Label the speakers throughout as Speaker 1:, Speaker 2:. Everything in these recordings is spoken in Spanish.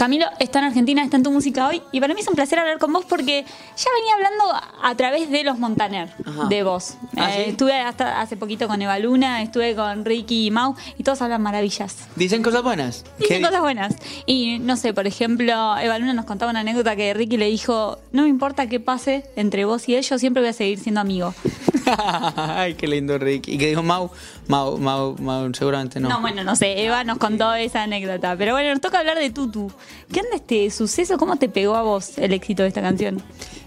Speaker 1: Camilo está en Argentina, está en tu música hoy y para mí es un placer hablar con vos porque ya venía hablando a través de los Montaner,
Speaker 2: Ajá.
Speaker 1: de vos.
Speaker 2: ¿Ah,
Speaker 1: Eh? Estuve hasta hace poquito con Eva Luna, estuve con Ricky y Mau y todos hablan maravillas.
Speaker 2: ¿Dicen cosas buenas?
Speaker 1: Dicen
Speaker 2: ¿Qué-
Speaker 1: cosas buenas. Y no sé, por ejemplo, Eva Luna nos contaba una anécdota que Ricky le dijo, no me importa qué pase entre vos y él, yo siempre voy a seguir siendo amigo.
Speaker 2: Ay, qué lindo Ricky. ¿Y qué dijo Mau? Mau, Mau, Mau, seguramente no.
Speaker 1: No. bueno, no sé, Eva nos contó esa anécdota. Pero bueno, nos toca hablar de Tutu. ¿Qué onda este suceso? ¿Cómo te pegó a vos el éxito de esta canción?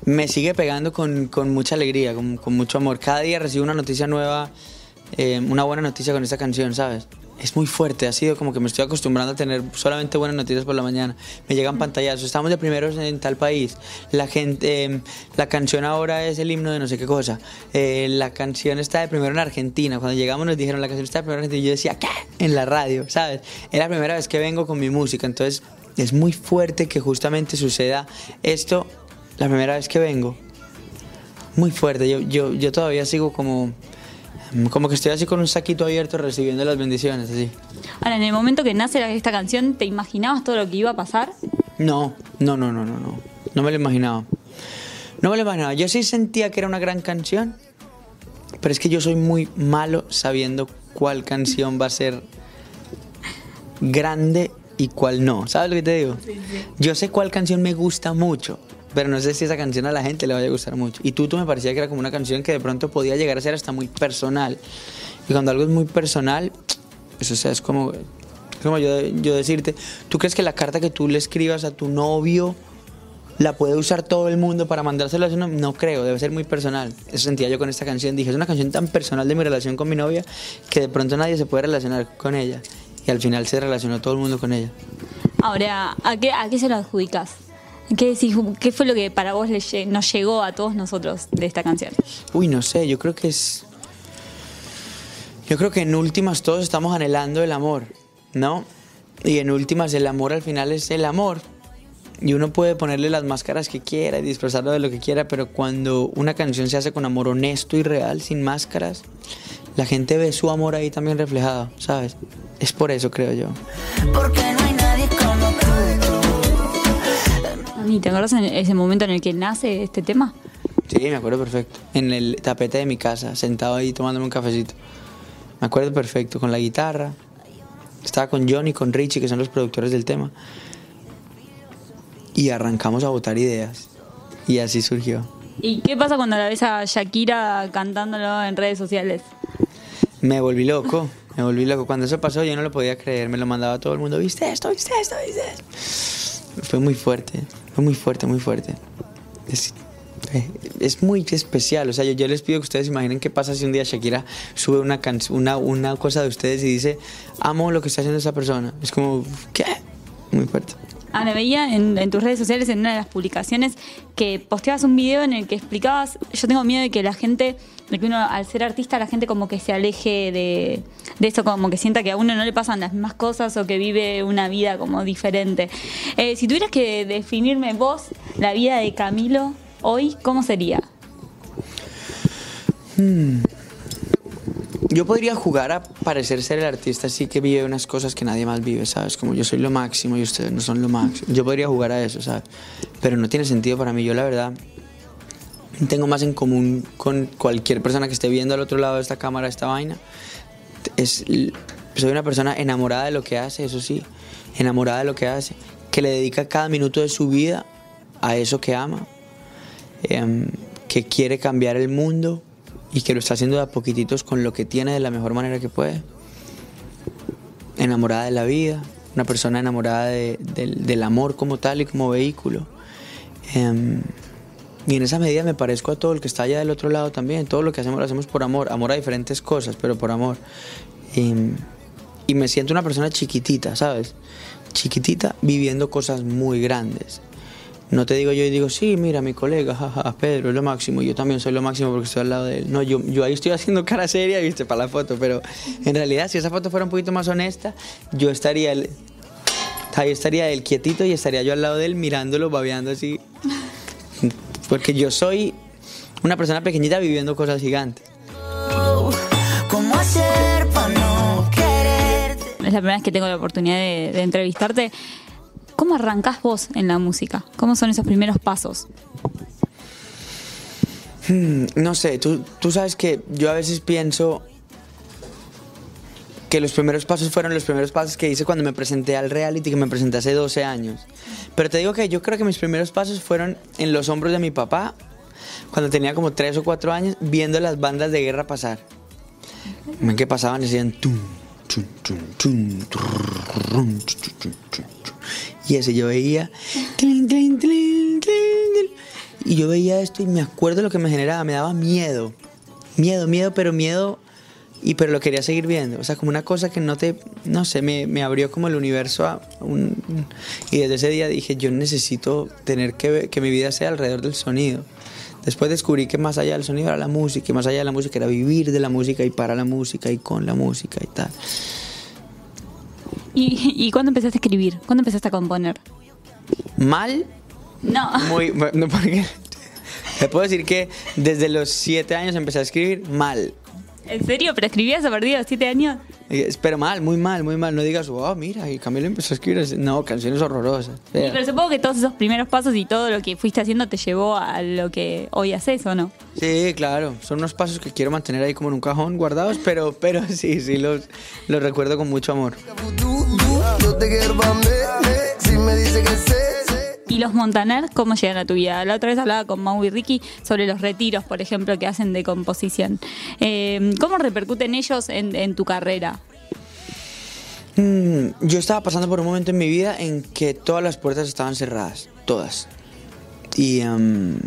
Speaker 2: Me sigue pegando con, con mucha alegría, con, con mucho amor. Cada día recibo una noticia nueva, eh, una buena noticia con esta canción, ¿sabes? Es muy fuerte, ha sido como que me estoy acostumbrando a tener solamente buenas noticias por la mañana. Me llegan pantallazos, estamos de primeros en tal país. La gente, eh, la canción ahora es el himno de no sé qué cosa. Eh, la canción está de primero en Argentina. Cuando llegamos nos dijeron la canción está de primero en Argentina. Y yo decía, ¿qué? En la radio, ¿sabes? Es la primera vez que vengo con mi música, entonces es muy fuerte que justamente suceda esto la primera vez que vengo. Muy fuerte. Yo, yo, yo todavía sigo como, como que estoy así con un saquito abierto recibiendo las bendiciones, así.
Speaker 1: Ahora, en el momento que nace esta canción, ¿te imaginabas todo lo que iba a pasar?
Speaker 2: No, no, no, no, no, no. No me lo imaginaba. No me lo imaginaba. Yo sí sentía que era una gran canción, pero es que yo soy muy malo sabiendo cuál canción va a ser grande y cuál no. ¿Sabes lo que te digo? Yo sé cuál canción me gusta mucho, pero no sé si esa canción a la gente le vaya a gustar mucho. Y Tutu me parecía que era como una canción que de pronto podía llegar a ser hasta muy personal. Y cuando algo es muy personal, eso es como, como yo, yo decirte, ¿tú crees que la carta que tú le escribas a tu novio la puede usar todo el mundo para mandársela novio? No creo, debe ser muy personal. Eso sentía yo con esta canción. Dije, es una canción tan personal de mi relación con mi novia que de pronto nadie se puede relacionar con ella. Y al final se relacionó todo el mundo con ella.
Speaker 1: Ahora, ¿a qué, a qué se lo adjudicas? ¿Qué, decís, ¿Qué fue lo que para vos le nos llegó a todos nosotros de esta canción?
Speaker 2: Uy, no sé, yo creo que es. Yo creo que en últimas todos estamos anhelando el amor, ¿no? Y en últimas el amor al final es el amor. Y uno puede ponerle las máscaras que quiera y disfrazarlo de lo que quiera, pero cuando una canción se hace con amor honesto y real, sin máscaras, la gente ve su amor ahí también reflejado, ¿sabes? Es por eso, creo yo.
Speaker 3: Porque no hay
Speaker 1: ¿Y te acuerdas en ese momento en el que nace este tema?
Speaker 2: Sí, me acuerdo perfecto. En el tapete de mi casa, sentado ahí tomándome un cafecito. Me acuerdo perfecto, con la guitarra. Estaba con Johnny, con Richie, que son los productores del tema. Y arrancamos a botar ideas. Y así surgió.
Speaker 1: ¿Y qué pasa cuando la ves a Shakira cantándolo en redes sociales?
Speaker 2: Me volví loco, me volví loco. Cuando eso pasó yo no lo podía creer, me lo mandaba a todo el mundo. ¿Viste esto? ¿Viste esto? ¿Viste esto? Fue muy fuerte, fue muy fuerte, muy fuerte. Es, eh, muy especial, o sea, yo, yo les pido que ustedes imaginen qué pasa si un día Shakira sube una, can- una, una cosa de ustedes y dice, amo lo que está haciendo esa persona. Es como, ¿qué? Muy fuerte.
Speaker 1: Ahora veía en, tus redes sociales, en una de las publicaciones, que posteabas un video en el que explicabas, yo tengo miedo de que la gente, de que uno al ser artista, la gente como que se aleje de, de eso, como que sienta que a uno no le pasan las mismas cosas o que vive una vida como diferente. Eh, si tuvieras que definirme vos la vida de Camilo hoy, ¿cómo sería?
Speaker 2: Yo podría jugar a parecer ser el artista así que vive unas cosas que nadie más vive, ¿sabes? Como yo soy lo máximo y ustedes no son lo máximo. Yo podría jugar a eso, ¿sabes? Pero no tiene sentido para mí. Yo la verdad tengo más en común con cualquier persona que esté viendo al otro lado de esta cámara, esta vaina. Es, soy una persona enamorada de lo que hace, eso sí, enamorada de lo que hace, que le dedica cada minuto de su vida a eso que ama, em, que quiere cambiar el mundo y que lo está haciendo de a poquititos con lo que tiene de la mejor manera que puede. Enamorada de la vida, una persona enamorada de- del, amor como tal y como vehículo. Em, y en esa medida me parezco a todo el que está allá del otro lado también. Todo lo que hacemos lo hacemos por amor. Amor a diferentes cosas, pero por amor. Y, y me siento una persona chiquitita, ¿sabes? Chiquitita viviendo cosas muy grandes. No te digo yo y digo, sí, mira, mi colega, jaja, Pedro es lo máximo. Yo también soy lo máximo porque estoy al lado de él. No, yo, yo ahí estoy haciendo cara seria, viste, para la foto. Pero en realidad, si esa foto fuera un poquito más honesta, yo estaría... el- Ahí estaría él quietito y estaría yo al lado de él mirándolo, babeando así. Porque yo soy una persona pequeñita viviendo cosas gigantes.
Speaker 3: ¿Cómo hacer para no quererte?
Speaker 1: Es la primera vez que tengo la oportunidad de, de entrevistarte. ¿Cómo arrancás vos en la música? ¿Cómo son esos primeros pasos?
Speaker 2: Hmm, no sé, tú, tú sabes que yo a veces pienso que los primeros pasos fueron los primeros pasos que hice cuando me presenté al reality, que me presenté hace 12 años. Pero te digo que yo creo que mis primeros pasos fueron en los hombros de mi papá, cuando tenía como 3 o 4 años, viendo las bandas de guerra pasar. Ven que pasaban decían Y ese yo veía y yo veía esto y me acuerdo lo que me generaba, me daba miedo. Miedo, miedo, pero miedo y pero lo quería seguir viendo, o sea, como una cosa que no te, no sé, me, me abrió como el universo a un, y desde ese día dije, yo necesito tener que, que mi vida sea alrededor del sonido. Después descubrí que más allá del sonido era la música, y más allá de la música era vivir de la música y para la música y con la música y tal.
Speaker 1: ¿Y, y cuándo empezaste a escribir? ¿Cuándo empezaste a componer?
Speaker 2: Mal,
Speaker 1: No.
Speaker 2: muy, no, porque te puedo decir que desde los siete años empecé a escribir mal.
Speaker 1: ¿En serio? ¿Pero escribías a partir de los siete años?
Speaker 2: Eh, Pero mal, muy mal, muy mal. No digas, wow, mira, y Camilo empezó a escribir. así". No, canciones horrorosas.
Speaker 1: Sí, pero supongo que todos esos primeros pasos y todo lo que fuiste haciendo te llevó a lo que hoy haces, ¿o no?
Speaker 2: Sí, claro. Son unos pasos que quiero mantener ahí como en un cajón guardados, pero, pero sí, sí, los, los recuerdo con mucho amor.
Speaker 4: Mí. Si me dice que.
Speaker 1: ¿Y los Montaner cómo llegan a tu vida? La otra vez hablaba con Mau y Ricky sobre los retiros, por ejemplo, que hacen de composición. Eh, ¿Cómo repercuten ellos en, en tu carrera?
Speaker 2: Mm, yo estaba pasando por un momento en mi vida en que todas las puertas estaban cerradas, todas. Y, em,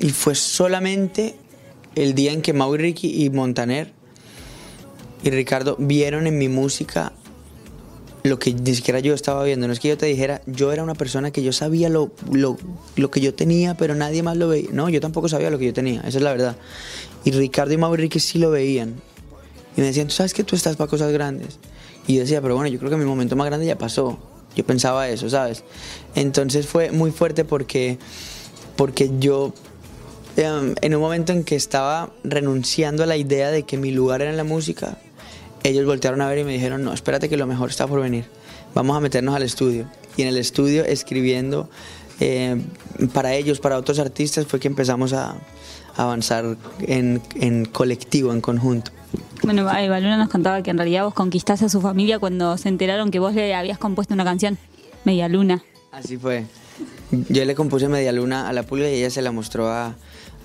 Speaker 2: y fue solamente el día en que Mau y Ricky y Montaner y Ricardo vieron en mi música lo que ni siquiera yo estaba viendo. No es que yo te dijera, yo era una persona que yo sabía lo, lo, lo que yo tenía, pero nadie más lo veía. No, yo tampoco sabía lo que yo tenía, esa es la verdad. Y Ricardo y Mau y Ricky sí lo veían. Y me decían, tú sabes que tú estás para cosas grandes. Y yo decía, pero bueno, yo creo que mi momento más grande ya pasó. Yo pensaba eso, ¿sabes? Entonces fue muy fuerte porque, porque yo, em, en un momento en que estaba renunciando a la idea de que mi lugar era en la música, ellos voltearon a ver y me dijeron, no, espérate que lo mejor está por venir. Vamos a meternos al estudio. Y en el estudio, escribiendo eh, para ellos, para otros artistas, fue que empezamos a, avanzar en, en colectivo, en conjunto.
Speaker 1: Bueno, Baluna nos contaba que en realidad vos conquistaste a su familia cuando se enteraron que vos le habías compuesto una canción, Media Luna.
Speaker 2: Así fue. Yo le compuse Media Luna a la pulga y ella se la mostró a,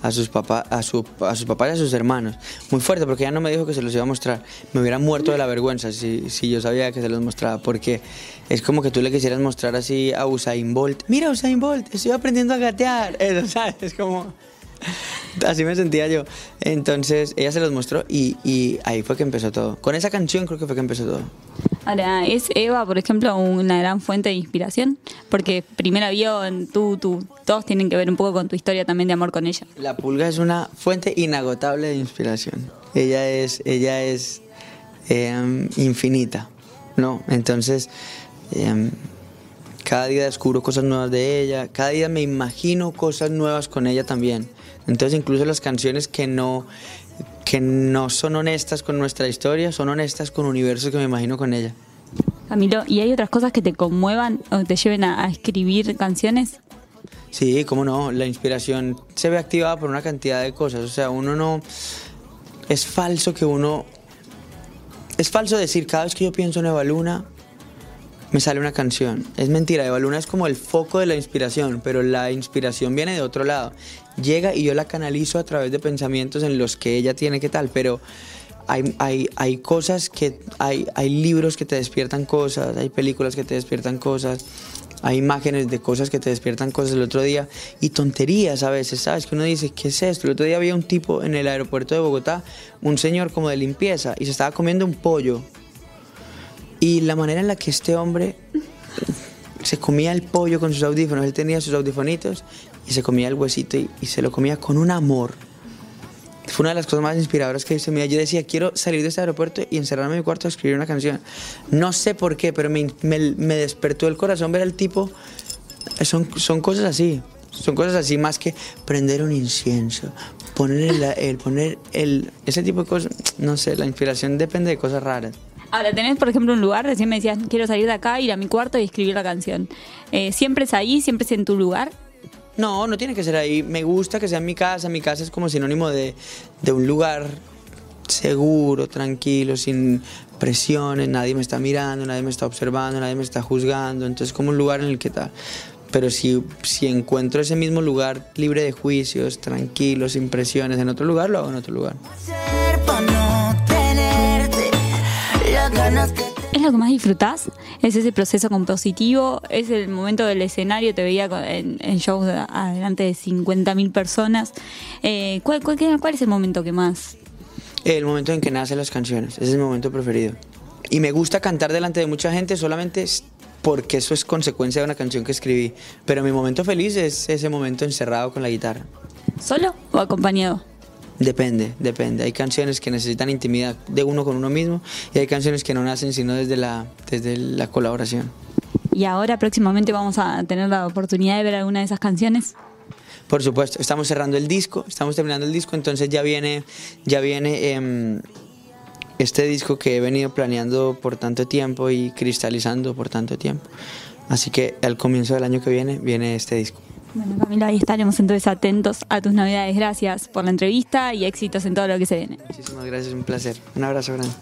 Speaker 2: a sus papás, a, su, a sus papás y a sus hermanos. Muy fuerte, porque ella no me dijo que se los iba a mostrar. Me hubiera muerto de la vergüenza si, si yo sabía que se los mostraba, porque es como que tú le quisieras mostrar así a Usain Bolt. Mira, Usain Bolt, estoy aprendiendo a gatear. Eso, ¿sabes? Es como... Así me sentía yo. Entonces ella se los mostró y, y ahí fue que empezó todo. Con esa canción creo que fue que empezó todo.
Speaker 1: Ahora, ¿es Eva, por ejemplo, una gran fuente de inspiración? Porque primero vio en tú, tú, todos tienen que ver un poco con tu historia también de amor con ella.
Speaker 2: La pulga es una fuente inagotable de inspiración. Ella es, ella es eh, infinita, ¿no? Entonces, eh, cada día descubro cosas nuevas de ella, cada día me imagino cosas nuevas con ella también. Entonces, incluso las canciones que no, que no son honestas con nuestra historia, son honestas con universos que me imagino con ella.
Speaker 1: Camilo, ¿y hay otras cosas que te conmuevan o te lleven a, a escribir canciones?
Speaker 2: Sí, cómo no, la inspiración se ve activada por una cantidad de cosas, o sea, uno no... Es falso que uno... Es falso decir, cada vez que yo pienso en Eva Luna, me sale una canción. Es mentira, Eva Luna es como el foco de la inspiración, pero la inspiración viene de otro lado. Llega y yo la canalizo a través de pensamientos en los que ella tiene que tal, pero hay, hay, hay cosas que, hay, hay libros que te despiertan cosas, hay películas que te despiertan cosas, hay imágenes de cosas que te despiertan cosas el otro día y tonterías a veces, ¿sabes? Que uno dice, ¿qué es esto? El otro día había un tipo en el aeropuerto de Bogotá, un señor como de limpieza, y se estaba comiendo un pollo. Y la manera en la que este hombre se comía el pollo con sus audífonos, él tenía sus audifonitos y se comía el huesito y, y se lo comía con un amor. Fue una de las cosas más inspiradoras que hice mi. Yo decía, quiero salir de este aeropuerto y encerrarme en mi cuarto a escribir una canción. No sé por qué, pero me, me- me despertó el corazón ver al tipo. Son, son cosas así. Son cosas así más que prender un incienso, poner el, el- poner el, ese tipo de cosas. No sé, la inspiración depende de cosas raras.
Speaker 1: Ahora, tenés, por ejemplo, un lugar, recién me decías, quiero salir de acá, ir a mi cuarto y escribir la canción. Eh, ¿Siempre es ahí? ¿Siempre es en tu lugar?
Speaker 2: No, no tiene que ser ahí. Me gusta que sea en mi casa. Mi casa es como sinónimo de, de un lugar seguro, tranquilo, sin presiones. Nadie me está mirando, nadie me está observando, nadie me está juzgando. Entonces, como un lugar en el que tal. Pero si, si encuentro ese mismo lugar libre de juicios, tranquilo, sin presiones, en otro lugar, lo hago en otro lugar.
Speaker 1: ¿Es lo que más disfrutás? ¿Es ese proceso compositivo? ¿Es el momento del escenario? Te veía en, en shows de- adelante de 50.000 personas. Eh, ¿cuál, cuál, qué- cuál es el momento que más?
Speaker 2: El momento en que nacen las canciones, ese es mi momento preferido. Y me gusta cantar delante de mucha gente solamente porque eso es consecuencia de una canción que escribí. Pero mi momento feliz es ese momento encerrado con la guitarra.
Speaker 1: ¿Solo o acompañado?
Speaker 2: Depende, depende. Hay canciones que necesitan intimidad de uno con uno mismo y hay canciones que no nacen sino desde la, desde la colaboración.
Speaker 1: Y ahora próximamente vamos a tener la oportunidad de ver alguna de esas canciones.
Speaker 2: Por supuesto, estamos cerrando el disco, estamos terminando el disco, entonces ya viene, ya viene em, este disco que he venido planeando por tanto tiempo y cristalizando por tanto tiempo. Así que al comienzo del año que viene viene este disco.
Speaker 1: Bueno, Camila, ahí estaremos entonces atentos a tus novedades. Gracias por la entrevista y éxitos en todo lo que se viene.
Speaker 2: Muchísimas gracias, un placer. Un abrazo grande.